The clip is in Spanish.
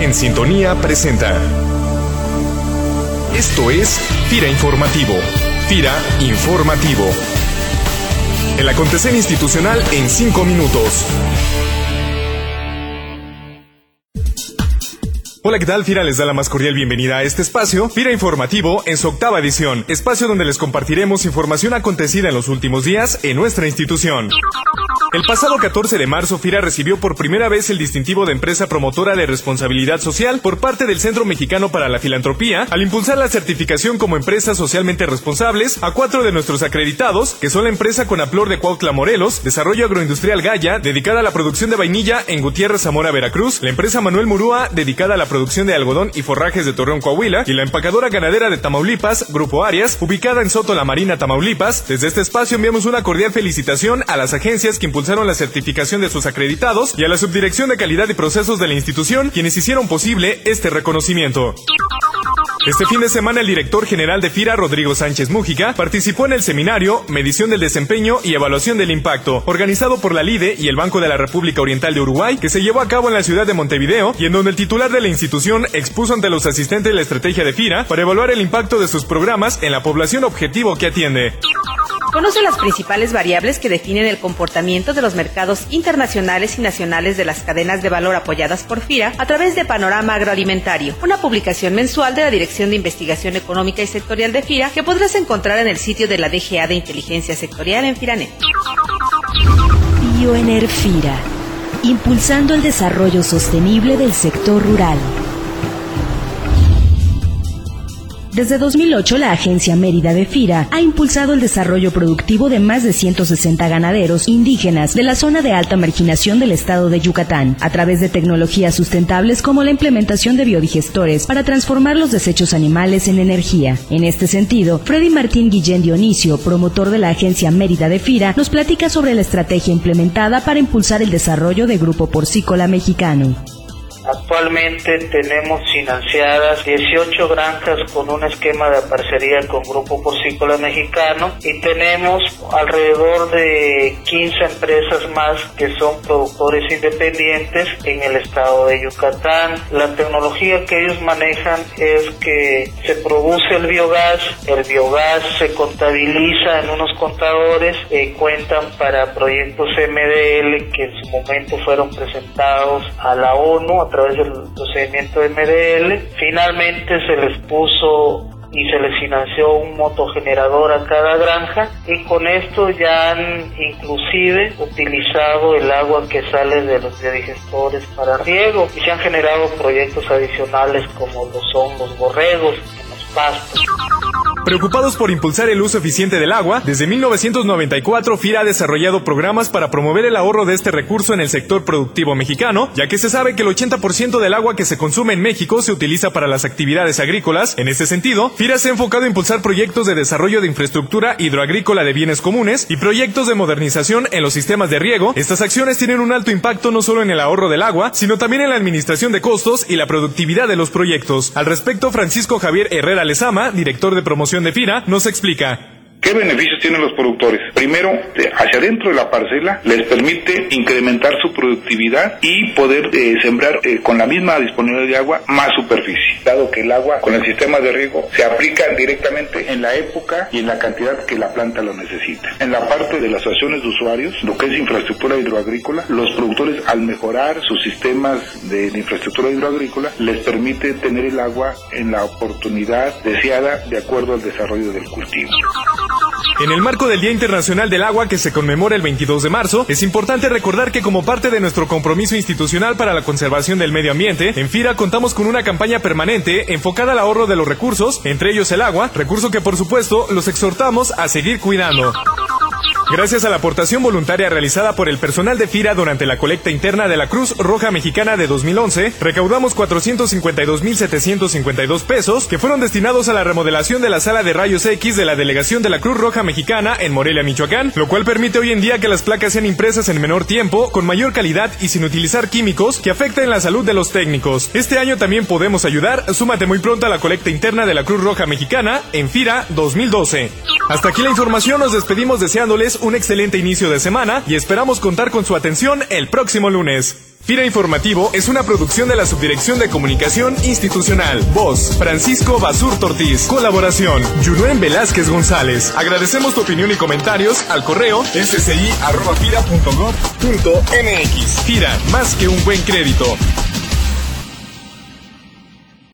En Sintonía presenta. Esto es FIRA Informativo. FIRA Informativo. El acontecer institucional en cinco minutos. Hola, ¿qué tal? FIRA les da la más cordial bienvenida a este espacio, FIRA Informativo, en su octava edición, espacio donde les compartiremos información acontecida en los últimos días en nuestra institución. El pasado 14 de marzo, FIRA recibió por primera vez el distintivo de empresa promotora de responsabilidad social por parte del Centro Mexicano para la Filantropía, al impulsar la certificación como empresas socialmente responsables a cuatro de nuestros acreditados, que son la empresa Conaplor de Cuautla Morelos, Desarrollo Agroindustrial Gaya, dedicada a la producción de vainilla en Gutiérrez Zamora, Veracruz, la empresa Manuel Murúa, dedicada a la producción de algodón y forrajes de Torreón, Coahuila, y la empacadora ganadera de Tamaulipas, Grupo Arias, ubicada en Soto La Marina, Tamaulipas. Desde este espacio enviamos una cordial felicitación a las agencias que impulsaron la certificación de sus acreditados y a la Subdirección de Calidad y Procesos de la institución, quienes hicieron posible este reconocimiento. Este fin de semana el director general de FIRA, Rodrigo Sánchez Mújica, participó en el seminario Medición del Desempeño y Evaluación del Impacto, organizado por la LIDE y el Banco de la República Oriental de Uruguay, que se llevó a cabo en la ciudad de Montevideo y en donde el titular de la institución expuso ante los asistentes la estrategia de FIRA para evaluar el impacto de sus programas en la población objetivo que atiende. Conoce las principales variables que definen el comportamiento de los mercados internacionales y nacionales de las cadenas de valor apoyadas por FIRA a través de Panorama Agroalimentario, una publicación mensual de la Dirección de Investigación Económica y Sectorial de FIRA que podrás encontrar en el sitio de la DGA de Inteligencia Sectorial en FIRANET. Bioenerfira, impulsando el desarrollo sostenible del sector rural. Desde 2008, la agencia Mérida de FIRA ha impulsado el desarrollo productivo de más de 160 ganaderos indígenas de la zona de alta marginación del estado de Yucatán, a través de tecnologías sustentables como la implementación de biodigestores para transformar los desechos animales en energía. En este sentido, Freddy Martín Guillén Dionisio, promotor de la agencia Mérida de FIRA, nos platica sobre la estrategia implementada para impulsar el desarrollo de Grupo Porcícola Mexicano. Actualmente tenemos financiadas 18 granjas con un esquema de parcería con Grupo Porcícola Mexicano y tenemos alrededor de 15 empresas más que son productores independientes en el estado de Yucatán. La tecnología que ellos manejan es que se produce el biogás, el biogás se contabiliza en unos contadores, y cuentan para proyectos MDL que en su momento fueron presentados a la ONU través del procedimiento MDL. Finalmente se les puso y se les financió un motogenerador a cada granja y con esto ya han inclusive utilizado el agua que sale de los digestores para riego y se han generado proyectos adicionales como lo son los borregos en los pastos. Preocupados por impulsar el uso eficiente del agua, desde 1994 FIRA ha desarrollado programas para promover el ahorro de este recurso en el sector productivo mexicano, ya que se sabe que el 80% del agua que se consume en México se utiliza para las actividades agrícolas. En este sentido, FIRA se ha enfocado a impulsar proyectos de desarrollo de infraestructura hidroagrícola de bienes comunes y proyectos de modernización en los sistemas de riego. Estas acciones tienen un alto impacto no solo en el ahorro del agua, sino también en la administración de costos y la productividad de los proyectos. Al respecto, Francisco Javier Herrera Lezama, director de promoción de FIRA, nos explica. ¿Qué beneficios tienen los productores? Primero, hacia adentro de la parcela les permite incrementar su productividad y poder eh, sembrar eh, con la misma disponibilidad de agua más superficie, dado que el agua con el sistema de riego se aplica directamente en la época y en la cantidad que la planta lo necesita. En la parte de las asociaciones de usuarios, lo que es infraestructura hidroagrícola, los productores al mejorar sus sistemas de infraestructura hidroagrícola les permite tener el agua en la oportunidad deseada de acuerdo al desarrollo del cultivo. En el marco del Día Internacional del Agua que se conmemora el 22 de marzo, es importante recordar que como parte de nuestro compromiso institucional para la conservación del medio ambiente, en FIRA contamos con una campaña permanente enfocada al ahorro de los recursos, entre ellos el agua, recurso que por supuesto los exhortamos a seguir cuidando. Gracias a la aportación voluntaria realizada por el personal de FIRA durante la colecta interna de la Cruz Roja Mexicana de 2011, recaudamos 452.752 pesos que fueron destinados a la remodelación de la sala de rayos X de la delegación de la Cruz Roja Mexicana en Morelia, Michoacán, lo cual permite hoy en día que las placas sean impresas en menor tiempo, con mayor calidad y sin utilizar químicos que afecten la salud de los técnicos. Este año también podemos ayudar, súmate muy pronto a la colecta interna de la Cruz Roja Mexicana en FIRA 2012. Hasta aquí la información, nos despedimos deseándoles un excelente inicio de semana y esperamos contar con su atención el próximo lunes. FIRA Informativo es una producción de la Subdirección de Comunicación Institucional. Voz, Francisco Basur Tortiz. Colaboración, Junuen Velázquez González. Agradecemos tu opinión y comentarios al correo sci.fira.gov.mx. FIRA, más que un buen crédito.